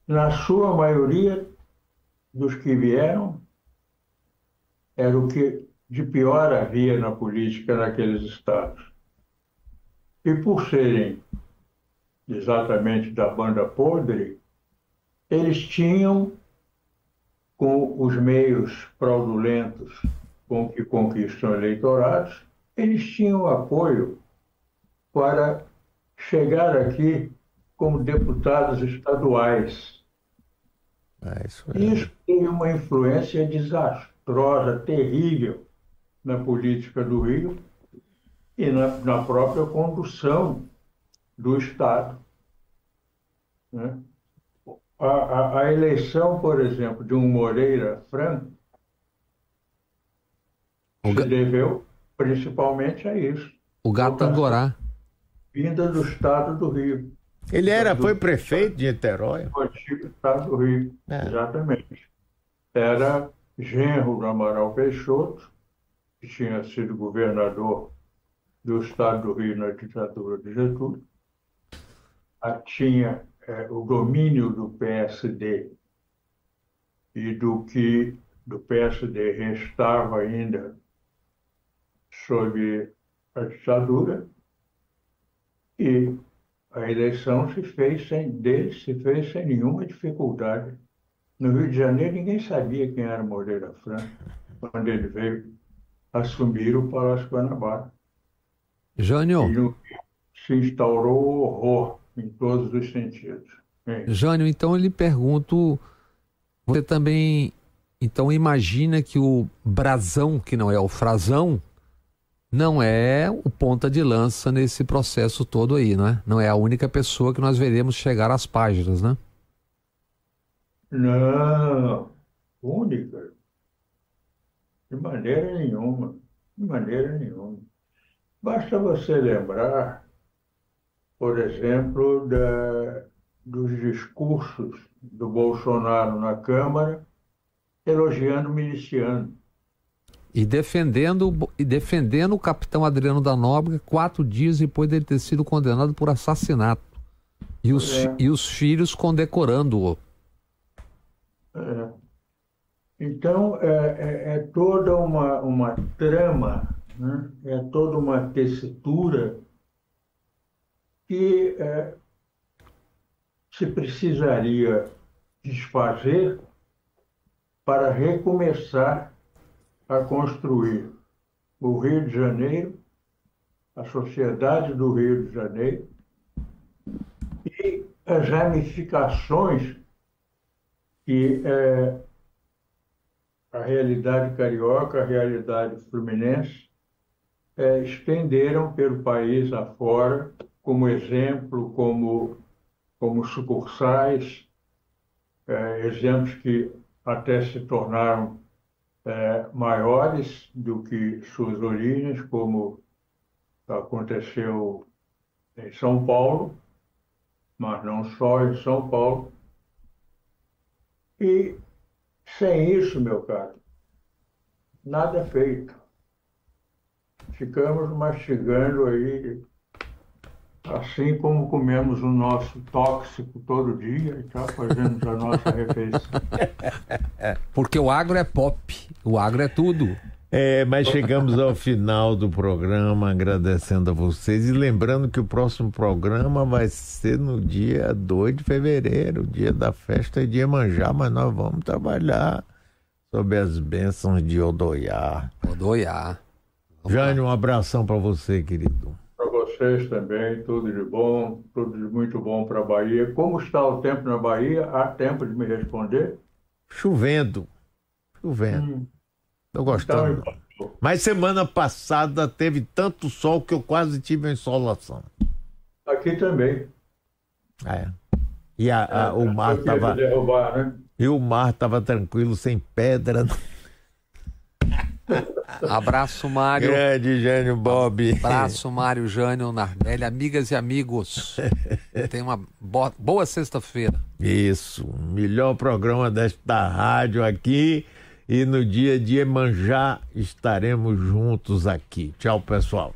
na sua maioria, dos que vieram era o que de pior havia na política naqueles estados. E por serem exatamente da banda podre, eles tinham, com os meios fraudulentos com que conquistam eleitorados, eles tinham apoio para chegar aqui como deputados estaduais é, isso, é. isso tem uma influência desastrosa, terrível na política do Rio, e na, na própria condução do Estado. Né? A, a, a, eleição, por exemplo, de um Moreira Franco se deveu principalmente a isso. O gato Angorá. Vinda do Estado do Rio. Ele era, do, foi prefeito de Niterói? Foi do Estado do Rio, é. exatamente. Era genro do Amaral Peixoto, que tinha sido governador do Estado do Rio na ditadura de Getúlio. Tinha é, o domínio do PSD e do que do PSD restava ainda sob a ditadura e a eleição se fez sem dele se fez sem nenhuma dificuldade. No Rio de Janeiro ninguém sabia quem era Moreira Franco quando ele veio assumir o Palácio Guanabara. Jânio. se instaurou horror em todos os sentidos. É. Jânio, então eu lhe pergunto, você também então imagina que o brasão, que não é o frasão, não é o ponta de lança nesse processo todo aí, não é? Não é a única pessoa que nós veremos chegar às páginas, né? Não, única. De maneira nenhuma. De maneira nenhuma. Basta você lembrar, por exemplo, da, dos discursos do Bolsonaro na Câmara elogiando o miliciano. E defendendo, e defendendo o capitão Adriano da Nóbrega quatro dias depois dele ter sido condenado por assassinato. E os, é. e os filhos condecorando-o. É. Então, é, é, é, toda uma, uma trama, né? é toda uma tessitura que é, se precisaria desfazer para recomeçar a construir o Rio de Janeiro, a sociedade do Rio de Janeiro e as ramificações que é, a realidade carioca, a realidade fluminense é, estenderam pelo país afora, como exemplo, como, como sucursais, é, exemplos que até se tornaram é, maiores do que suas origens, como aconteceu em São Paulo, mas não só em São Paulo. E sem isso, meu caro, nada é feito. Ficamos mastigando aí Assim como comemos o nosso tóxico todo dia e tá fazemos a nossa refeição. Porque o agro é pop, o agro é tudo. É, mas chegamos ao final do programa, agradecendo a vocês e lembrando que o próximo programa vai ser no dia 2 de fevereiro, dia da festa de Iemanjá, mas nós vamos trabalhar sobre as bênçãos de Odoiá. Odoiá. Jânio, um abração para você, querido vocês também, tudo de bom, tudo de muito bom para a Bahia. Como está o tempo na Bahia? Há tempo de me responder? Chovendo. Chovendo. Estou hum. gostando. Então, Mas semana passada teve tanto sol que eu quase tive a insolação. Aqui também. É. E a, a, é, o mar estava. Né? E o mar estava tranquilo, sem pedra. Abraço, Mário. Grande Jânio Bob. Abraço, Mário Jânio Nardelli. Amigas e amigos, tem uma boa sexta-feira. Isso, melhor programa desta rádio aqui. E no dia de Emanjá estaremos juntos aqui. Tchau, pessoal.